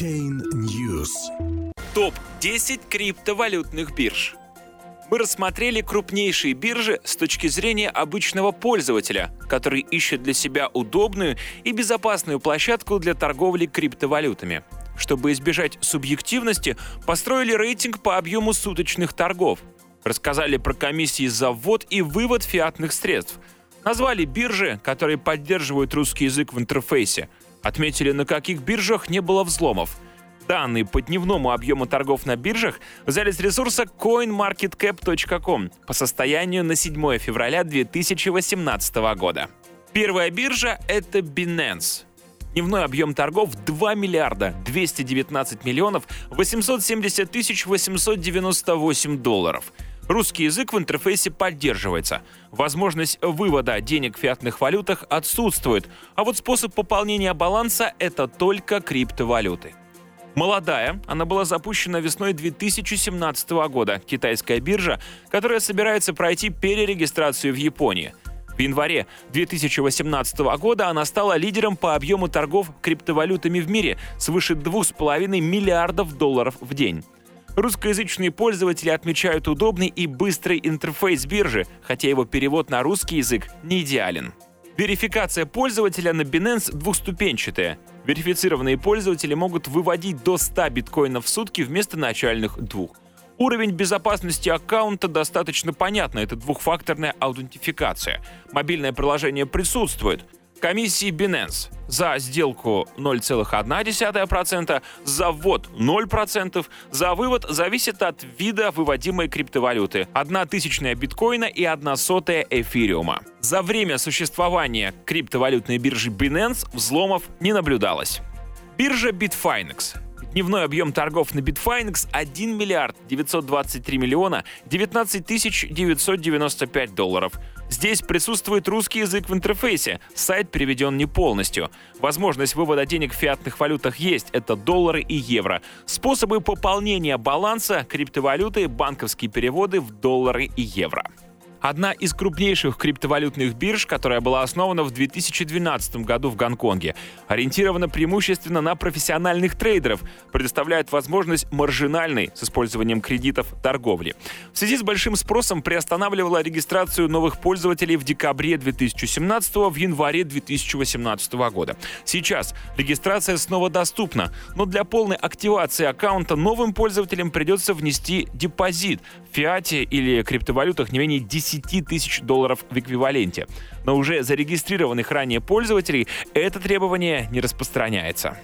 Chain News. Топ-10 криптовалютных бирж. Мы рассмотрели крупнейшие биржи с точки зрения обычного пользователя, который ищет для себя удобную и безопасную площадку для торговли криптовалютами. Чтобы избежать субъективности, построили рейтинг по объему суточных торгов. Рассказали про комиссии за ввод и вывод фиатных средств. Назвали биржи, которые поддерживают русский язык в интерфейсе. Отметили, на каких биржах не было взломов. Данные по дневному объему торгов на биржах взяли с ресурса coinmarketcap.com по состоянию на 7 февраля 2018 года. Первая биржа — это Binance. Дневной объем торгов 2 миллиарда 219 миллионов 870 тысяч 898 долларов. Русский язык в интерфейсе поддерживается. Возможность вывода денег в фиатных валютах отсутствует, а вот способ пополнения баланса — это только криптовалюты. Молодая, она была запущена весной 2017 года. Китайская биржа, которая собирается пройти перерегистрацию в Японии — в январе 2018 года она стала лидером по объему торгов криптовалютами в мире свыше 2,5 миллиардов долларов в день. Русскоязычные пользователи отмечают удобный и быстрый интерфейс биржи, хотя его перевод на русский язык не идеален. Верификация пользователя на Binance двухступенчатая. Верифицированные пользователи могут выводить до 100 биткоинов в сутки вместо начальных двух. Уровень безопасности аккаунта достаточно понятно, это двухфакторная аутентификация. Мобильное приложение присутствует. Комиссии Binance за сделку 0,1%, за ввод 0%, за вывод зависит от вида выводимой криптовалюты. Одна тысячная биткоина и одна сотая эфириума. За время существования криптовалютной биржи Binance взломов не наблюдалось. Биржа Bitfinex Дневной объем торгов на Bitfinex 1 миллиард 923 миллиона 19 тысяч 995 долларов. Здесь присутствует русский язык в интерфейсе, сайт переведен не полностью. Возможность вывода денег в фиатных валютах есть, это доллары и евро. Способы пополнения баланса, криптовалюты, банковские переводы в доллары и евро. Одна из крупнейших криптовалютных бирж, которая была основана в 2012 году в Гонконге, ориентирована преимущественно на профессиональных трейдеров, предоставляет возможность маржинальной с использованием кредитов торговли. В связи с большим спросом приостанавливала регистрацию новых пользователей в декабре 2017 в январе 2018 года. Сейчас регистрация снова доступна, но для полной активации аккаунта новым пользователям придется внести депозит в фиате или криптовалютах не менее 10 10 тысяч долларов в эквиваленте. Но уже зарегистрированных ранее пользователей это требование не распространяется.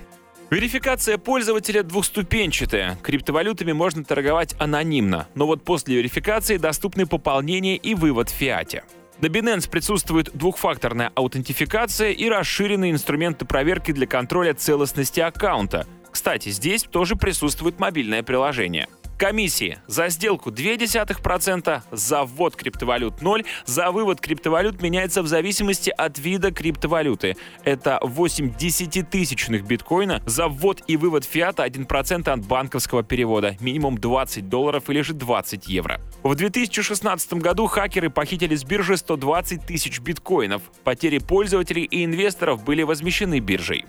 Верификация пользователя двухступенчатая. Криптовалютами можно торговать анонимно, но вот после верификации доступны пополнение и вывод в фиате. На Binance присутствует двухфакторная аутентификация и расширенные инструменты проверки для контроля целостности аккаунта. Кстати, здесь тоже присутствует мобильное приложение – Комиссии за сделку 0,2%, за ввод криптовалют 0, за вывод криптовалют меняется в зависимости от вида криптовалюты. Это 8 десятитысячных биткоина, за ввод и вывод фиата 1% от банковского перевода, минимум 20 долларов или же 20 евро. В 2016 году хакеры похитили с биржи 120 тысяч биткоинов. Потери пользователей и инвесторов были возмещены биржей.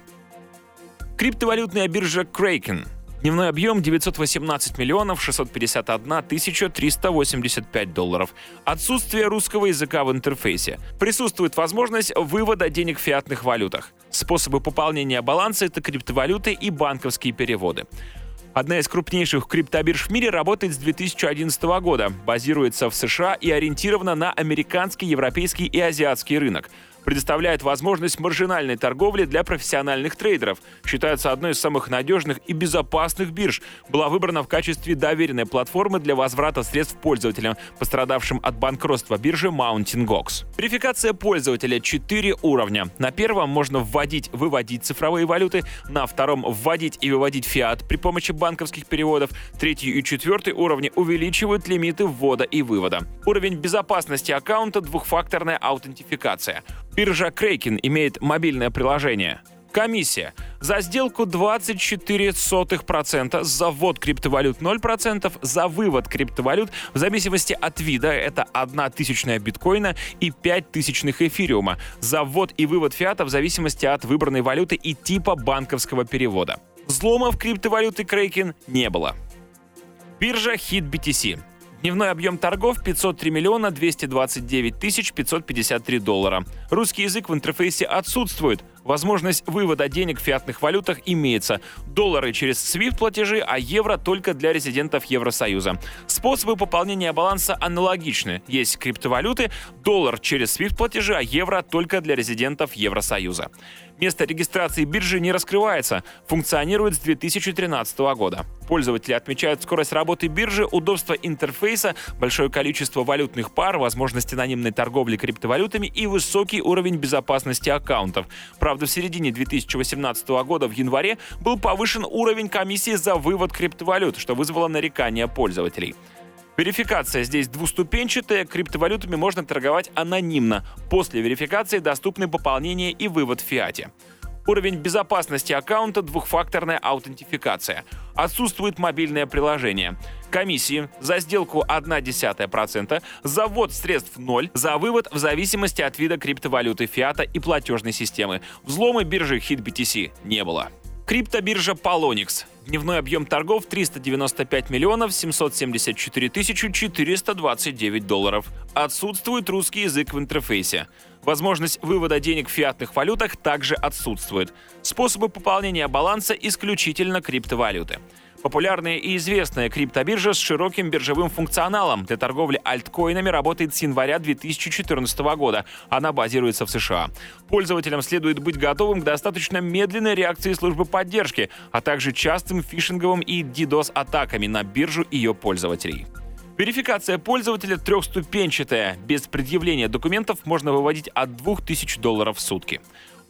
Криптовалютная биржа Kraken Дневной объем 918 миллионов 651 тысяча 385 долларов. Отсутствие русского языка в интерфейсе. Присутствует возможность вывода денег в фиатных валютах. Способы пополнения баланса — это криптовалюты и банковские переводы. Одна из крупнейших криптобирж в мире работает с 2011 года, базируется в США и ориентирована на американский, европейский и азиатский рынок предоставляет возможность маржинальной торговли для профессиональных трейдеров. Считается одной из самых надежных и безопасных бирж. Была выбрана в качестве доверенной платформы для возврата средств пользователям, пострадавшим от банкротства биржи Mountain Gox. Верификация пользователя 4 уровня. На первом можно вводить, выводить цифровые валюты, на втором вводить и выводить фиат при помощи банковских переводов. Третий и четвертый уровни увеличивают лимиты ввода и вывода. Уровень безопасности аккаунта – двухфакторная аутентификация. Биржа Kraken имеет мобильное приложение. Комиссия. За сделку 24%, за ввод криптовалют 0%, за вывод криптовалют в зависимости от вида это 1 тысячная биткоина и 5 тысячных эфириума, за ввод и вывод фиата в зависимости от выбранной валюты и типа банковского перевода. Взломов криптовалюты Kraken не было. Биржа Hit BTC. Дневной объем торгов 503 миллиона 229 тысяч 553 доллара. Русский язык в интерфейсе отсутствует. Возможность вывода денег в фиатных валютах имеется. Доллары через SWIFT платежи, а евро только для резидентов Евросоюза. Способы пополнения баланса аналогичны. Есть криптовалюты, доллар через SWIFT платежи, а евро только для резидентов Евросоюза. Место регистрации биржи не раскрывается, функционирует с 2013 года. Пользователи отмечают скорость работы биржи, удобство интерфейса, большое количество валютных пар, возможность анонимной торговли криптовалютами и высокий уровень безопасности аккаунтов. Правда, в середине 2018 года в январе был повышен уровень комиссии за вывод криптовалют, что вызвало нарекания пользователей. Верификация здесь двуступенчатая, криптовалютами можно торговать анонимно. После верификации доступны пополнение и вывод в фиате. Уровень безопасности аккаунта – двухфакторная аутентификация. Отсутствует мобильное приложение. Комиссии за сделку 0,1%, за ввод средств 0, за вывод в зависимости от вида криптовалюты фиата и платежной системы. Взломы биржи HitBTC не было. Криптобиржа Polonix. Дневной объем торгов 395 миллионов 774 тысячи 429 долларов. Отсутствует русский язык в интерфейсе. Возможность вывода денег в фиатных валютах также отсутствует. Способы пополнения баланса исключительно криптовалюты. Популярная и известная криптобиржа с широким биржевым функционалом для торговли альткоинами работает с января 2014 года. Она базируется в США. Пользователям следует быть готовым к достаточно медленной реакции службы поддержки, а также частым фишинговым и DDoS-атаками на биржу ее пользователей. Верификация пользователя трехступенчатая. Без предъявления документов можно выводить от 2000 долларов в сутки.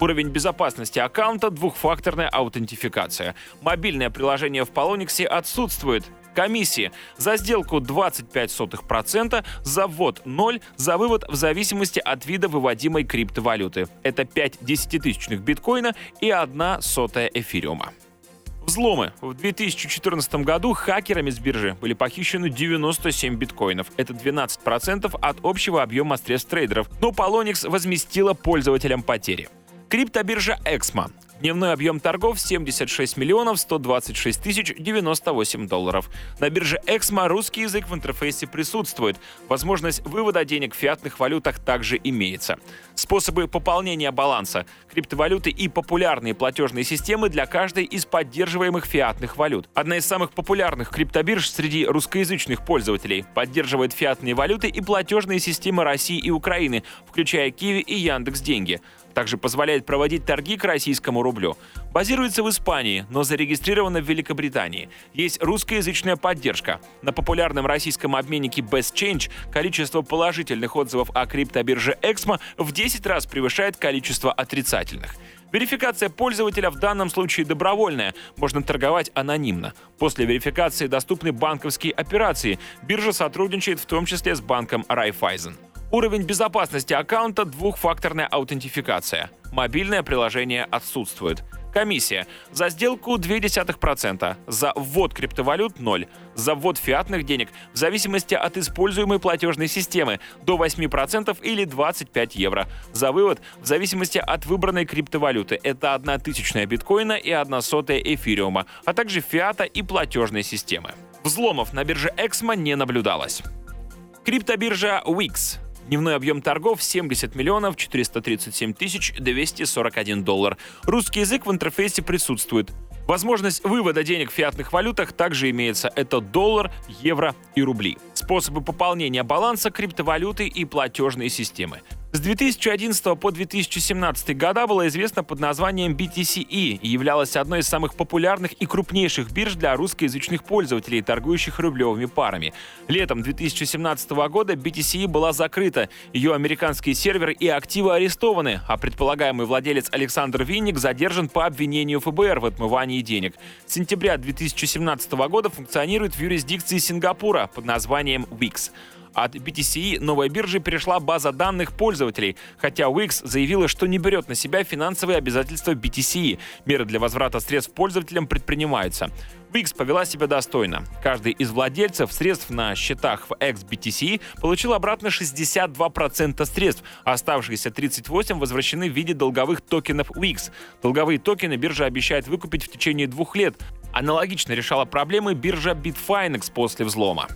Уровень безопасности аккаунта – двухфакторная аутентификация. Мобильное приложение в Polonix отсутствует. Комиссии за сделку 25%, за ввод 0, за вывод в зависимости от вида выводимой криптовалюты. Это 5 десятитысячных биткоина и 1 сотая эфириума. Взломы. В 2014 году хакерами с биржи были похищены 97 биткоинов. Это 12% от общего объема средств трейдеров. Но Polonix возместила пользователям потери. Криптобиржа Эксмо. Дневной объем торгов 76 миллионов 126 тысяч 98 долларов. На бирже Эксмо русский язык в интерфейсе присутствует. Возможность вывода денег в фиатных валютах также имеется. Способы пополнения баланса. Криптовалюты и популярные платежные системы для каждой из поддерживаемых фиатных валют. Одна из самых популярных криптобирж среди русскоязычных пользователей поддерживает фиатные валюты и платежные системы России и Украины, включая Киви и Яндекс Деньги. Также позволяет проводить торги к российскому рублю. Базируется в Испании, но зарегистрирована в Великобритании. Есть русскоязычная поддержка. На популярном российском обменнике Best Change количество положительных отзывов о криптобирже Exmo в 10 раз превышает количество отрицательных. Верификация пользователя в данном случае добровольная, можно торговать анонимно. После верификации доступны банковские операции. Биржа сотрудничает в том числе с банком Raiffeisen. Уровень безопасности аккаунта – двухфакторная аутентификация. Мобильное приложение отсутствует. Комиссия. За сделку 0,2%. За ввод криптовалют – 0. За ввод фиатных денег в зависимости от используемой платежной системы до 8% или 25 евро. За вывод в зависимости от выбранной криптовалюты. Это 1 тысячная биткоина и 1 сотая эфириума, а также фиата и платежной системы. Взломов на бирже Эксмо не наблюдалось. Криптобиржа Wix Дневной объем торгов 70 миллионов 437 тысяч 241 доллар. Русский язык в интерфейсе присутствует. Возможность вывода денег в фиатных валютах также имеется. Это доллар, евро и рубли. Способы пополнения баланса, криптовалюты и платежные системы. С 2011 по 2017 года была известна под названием BTCE и являлась одной из самых популярных и крупнейших бирж для русскоязычных пользователей, торгующих рублевыми парами. Летом 2017 года BTCE была закрыта, ее американские серверы и активы арестованы, а предполагаемый владелец Александр Винник задержан по обвинению ФБР в отмывании денег. С сентября 2017 года функционирует в юрисдикции Сингапура под названием WIX. От BTC новой биржи перешла база данных пользователей, хотя Wix заявила, что не берет на себя финансовые обязательства BTC. Меры для возврата средств пользователям предпринимаются. Wix повела себя достойно. Каждый из владельцев средств на счетах в XBTC получил обратно 62% средств, а оставшиеся 38% возвращены в виде долговых токенов Wix. Долговые токены биржа обещает выкупить в течение двух лет. Аналогично решала проблемы биржа Bitfinex после взлома.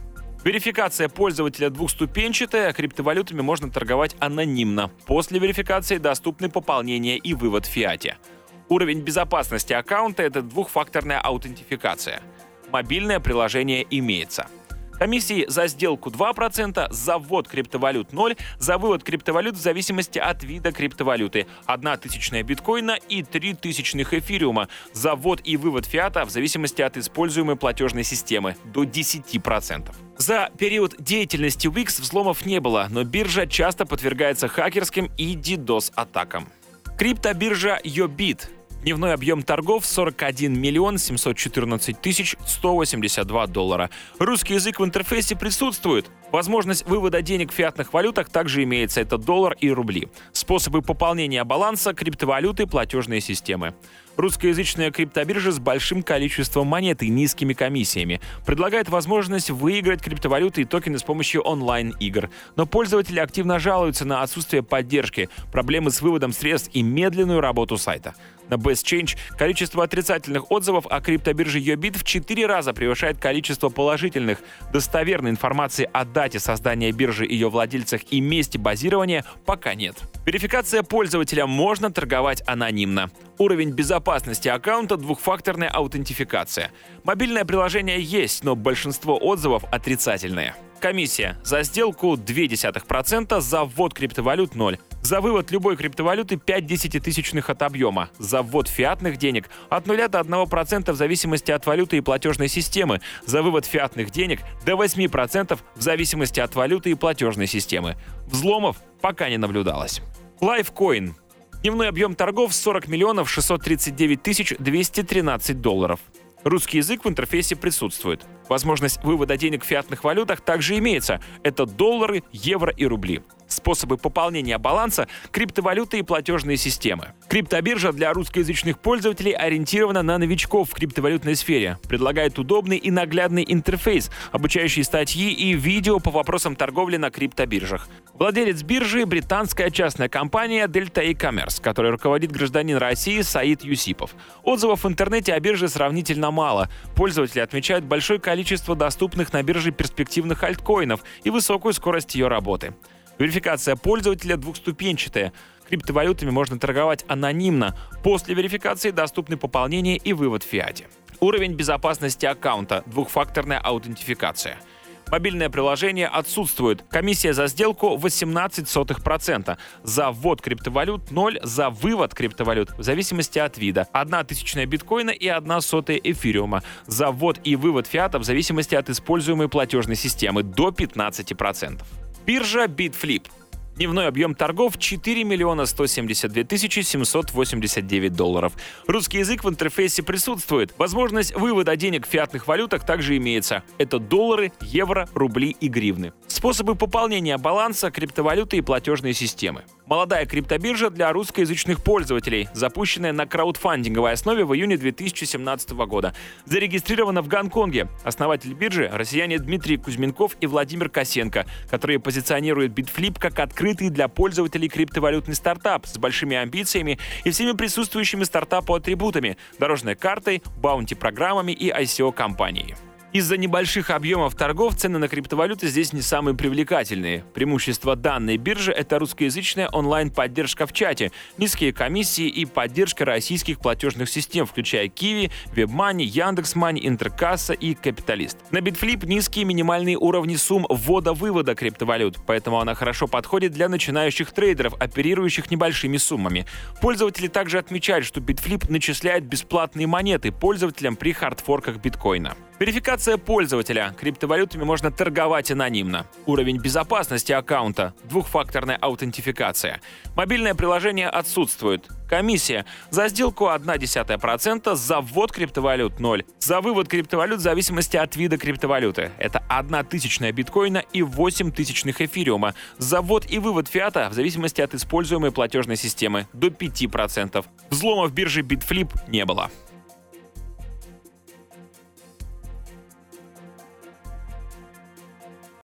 Верификация пользователя двухступенчатая, криптовалютами можно торговать анонимно. После верификации доступны пополнение и вывод в фиате. Уровень безопасности аккаунта — это двухфакторная аутентификация. Мобильное приложение имеется. Комиссии за сделку 2%, за ввод криптовалют 0, за вывод криптовалют в зависимости от вида криптовалюты. 1 тысячная биткоина и 3 тысячных эфириума. За ввод и вывод фиата в зависимости от используемой платежной системы до 10%. За период деятельности Wix взломов не было, но биржа часто подвергается хакерским и DDoS-атакам. Криптобиржа Yobit Дневной объем торгов 41 миллион 714 тысяч 182 доллара. Русский язык в интерфейсе присутствует. Возможность вывода денег в фиатных валютах также имеется. Это доллар и рубли. Способы пополнения баланса, криптовалюты, платежные системы. Русскоязычная криптобиржа с большим количеством монет и низкими комиссиями предлагает возможность выиграть криптовалюты и токены с помощью онлайн-игр. Но пользователи активно жалуются на отсутствие поддержки, проблемы с выводом средств и медленную работу сайта. На Best Change количество отрицательных отзывов о криптобирже Yobit в 4 раза превышает количество положительных. Достоверной информации о дате создания биржи, ее владельцах и месте базирования пока нет. Верификация пользователя можно торговать анонимно. Уровень безопасности аккаунта – двухфакторная аутентификация. Мобильное приложение есть, но большинство отзывов отрицательные. Комиссия. За сделку 0,2%, за ввод криптовалют 0. За вывод любой криптовалюты 5 десятитысячных от объема. За ввод фиатных денег от 0 до 1% в зависимости от валюты и платежной системы. За вывод фиатных денег до 8% в зависимости от валюты и платежной системы. Взломов пока не наблюдалось. Lifecoin. Дневной объем торгов 40 миллионов 639 тысяч 213 долларов. Русский язык в интерфейсе присутствует. Возможность вывода денег в фиатных валютах также имеется. Это доллары, евро и рубли. Способы пополнения баланса – криптовалюты и платежные системы. Криптобиржа для русскоязычных пользователей ориентирована на новичков в криптовалютной сфере. Предлагает удобный и наглядный интерфейс, обучающий статьи и видео по вопросам торговли на криптобиржах. Владелец биржи – британская частная компания Delta e-Commerce, которой руководит гражданин России Саид Юсипов. Отзывов в интернете о бирже сравнительно мало. Пользователи отмечают большое количество доступных на бирже перспективных альткоинов и высокую скорость ее работы. Верификация пользователя двухступенчатая. Криптовалютами можно торговать анонимно. После верификации доступны пополнение и вывод в фиате. Уровень безопасности аккаунта – двухфакторная аутентификация. Мобильное приложение отсутствует. Комиссия за сделку 18%. За ввод криптовалют 0, за вывод криптовалют в зависимости от вида. Одна тысячная биткоина и одна сотая эфириума. За ввод и вывод фиата в зависимости от используемой платежной системы до 15%. Биржа Bitflip. Дневной объем торгов 4 миллиона 172 тысячи 789 долларов. Русский язык в интерфейсе присутствует. Возможность вывода денег в фиатных валютах также имеется. Это доллары, евро, рубли и гривны. Способы пополнения баланса, криптовалюты и платежные системы. Молодая криптобиржа для русскоязычных пользователей, запущенная на краудфандинговой основе в июне 2017 года. Зарегистрирована в Гонконге. Основатель биржи – россияне Дмитрий Кузьменков и Владимир Косенко, которые позиционируют BitFlip как открытый для пользователей криптовалютный стартап с большими амбициями и всеми присутствующими стартапу атрибутами – дорожной картой, баунти-программами и ICO-компанией. Из-за небольших объемов торгов цены на криптовалюты здесь не самые привлекательные. Преимущество данной биржи – это русскоязычная онлайн-поддержка в чате, низкие комиссии и поддержка российских платежных систем, включая Kiwi, WebMoney, Яндекс.Мани, Интеркасса и Капиталист. На Bitflip низкие минимальные уровни сумм ввода-вывода криптовалют, поэтому она хорошо подходит для начинающих трейдеров, оперирующих небольшими суммами. Пользователи также отмечают, что Bitflip начисляет бесплатные монеты пользователям при хардфорках биткоина. Верификация пользователя. Криптовалютами можно торговать анонимно. Уровень безопасности аккаунта. Двухфакторная аутентификация. Мобильное приложение отсутствует. Комиссия. За сделку 0,1%, за ввод криптовалют 0. За вывод криптовалют в зависимости от вида криптовалюты. Это 1 тысячная биткоина и 8 тысячных эфириума. За ввод и вывод фиата в зависимости от используемой платежной системы до 5%. Взломов биржи Bitflip не было.